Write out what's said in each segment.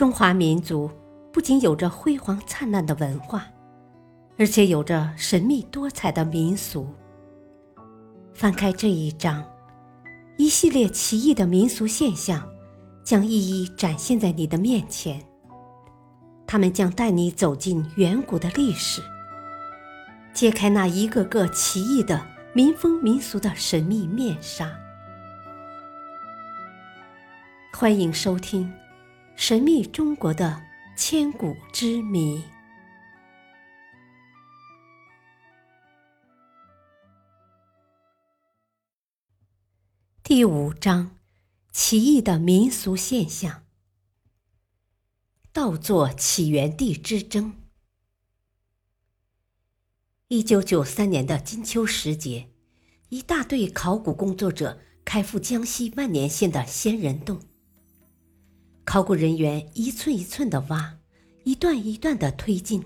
中华民族不仅有着辉煌灿烂的文化，而且有着神秘多彩的民俗。翻开这一章，一系列奇异的民俗现象将一一展现在你的面前。他们将带你走进远古的历史，揭开那一个个奇异的民风民俗的神秘面纱。欢迎收听《神秘中国的千古之谜》第五章：奇异的民俗现象。稻作起源地之争。一九九三年的金秋时节，一大队考古工作者开赴江西万年县的仙人洞。考古人员一寸一寸的挖，一段一段的推进，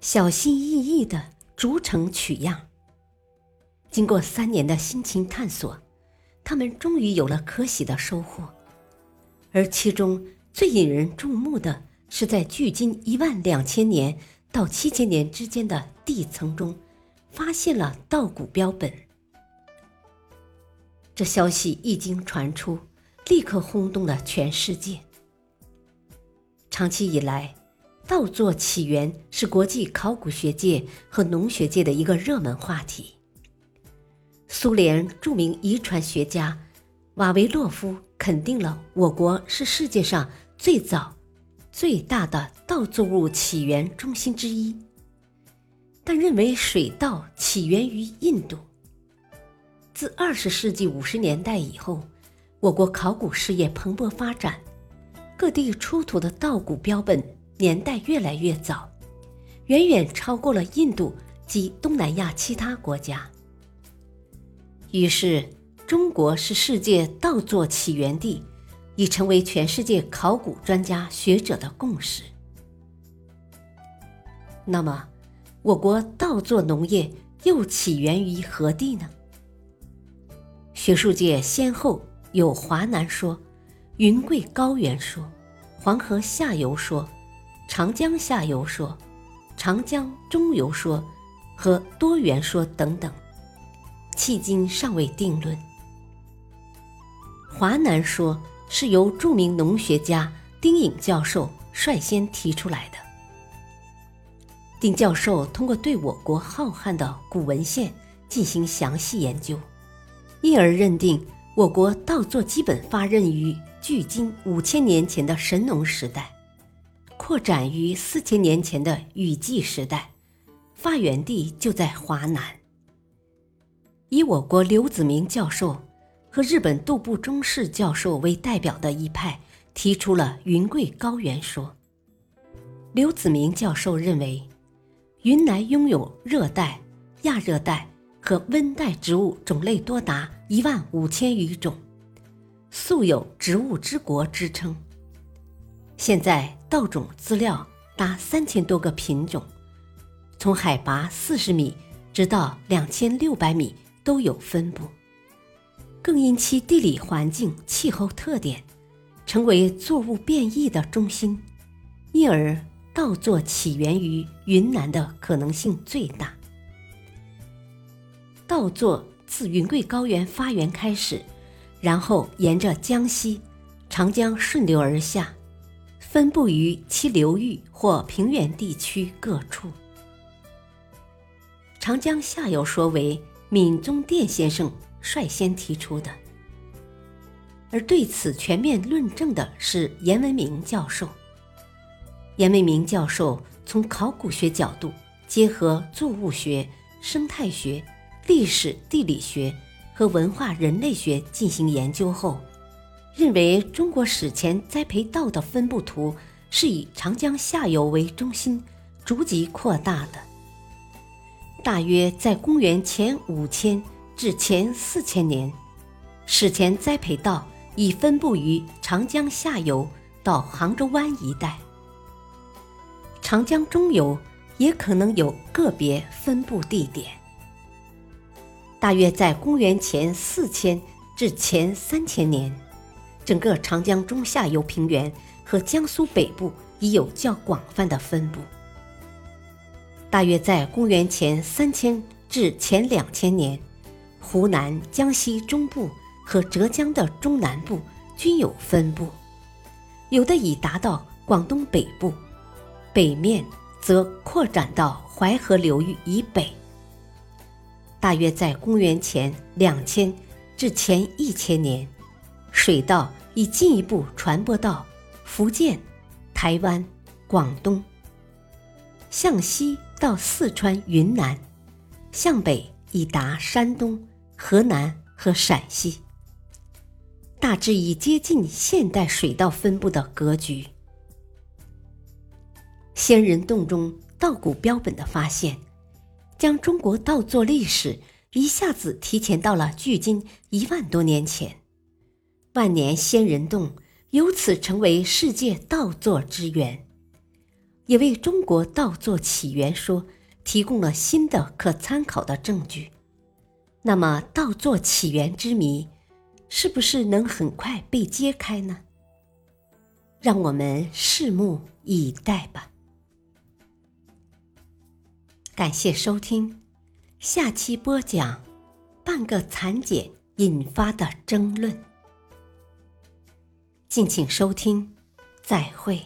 小心翼翼的逐层取样。经过三年的辛勤探索，他们终于有了可喜的收获，而其中。最引人注目的是，在距今一万两千年到七千年之间的地层中，发现了稻谷标本。这消息一经传出，立刻轰动了全世界。长期以来，稻作起源是国际考古学界和农学界的一个热门话题。苏联著名遗传学家瓦维洛夫肯定了我国是世界上。最早、最大的稻作物起源中心之一，但认为水稻起源于印度。自二十世纪五十年代以后，我国考古事业蓬勃发展，各地出土的稻谷标本年代越来越早，远远超过了印度及东南亚其他国家。于是，中国是世界稻作起源地。已成为全世界考古专家学者的共识。那么，我国稻作农业又起源于何地呢？学术界先后有华南说、云贵高原说、黄河下游说、长江下游说、长江中游说和多元说等等，迄今尚未定论。华南说。是由著名农学家丁颖教授率先提出来的。丁教授通过对我国浩瀚的古文献进行详细研究，因而认定我国稻作基本发轫于距今五千年前的神农时代，扩展于四千年前的雨季时代，发源地就在华南。以我国刘子明教授。和日本杜部忠士教授为代表的一派提出了云贵高原说。刘子明教授认为，云南拥有热带、亚热带和温带植物种类多达一万五千余种，素有“植物之国”之称。现在稻种资料达三千多个品种，从海拔四十米直到两千六百米都有分布。更因其地理环境、气候特点，成为作物变异的中心，因而稻作起源于云南的可能性最大。稻作自云贵高原发源开始，然后沿着江西、长江顺流而下，分布于其流域或平原地区各处。长江下游说为闽宗殿先生。率先提出的，而对此全面论证的是严文明教授。严文明教授从考古学角度结合作物学、生态学、历史地理学和文化人类学进行研究后，认为中国史前栽培稻的分布图是以长江下游为中心逐级扩大的，大约在公元前五千。至前四千年，史前栽培稻已分布于长江下游到杭州湾一带，长江中游也可能有个别分布地点。大约在公元前四千至前三千年，整个长江中下游平原和江苏北部已有较广泛的分布。大约在公元前三千至前两千年，湖南、江西中部和浙江的中南部均有分布，有的已达到广东北部，北面则扩展到淮河流域以北。大约在公元前两千至前一千年，水稻已进一步传播到福建、台湾、广东，向西到四川、云南，向北已达山东、河南和陕西，大致已接近现代水稻分布的格局。仙人洞中稻谷标本的发现。将中国稻作历史一下子提前到了距今一万多年前，万年仙人洞由此成为世界稻作之源，也为中国稻作起源说提供了新的可参考的证据。那么，稻作起源之谜是不是能很快被揭开呢？让我们拭目以待吧。感谢收听，下期播讲半个蚕茧引发的争论。敬请收听，再会。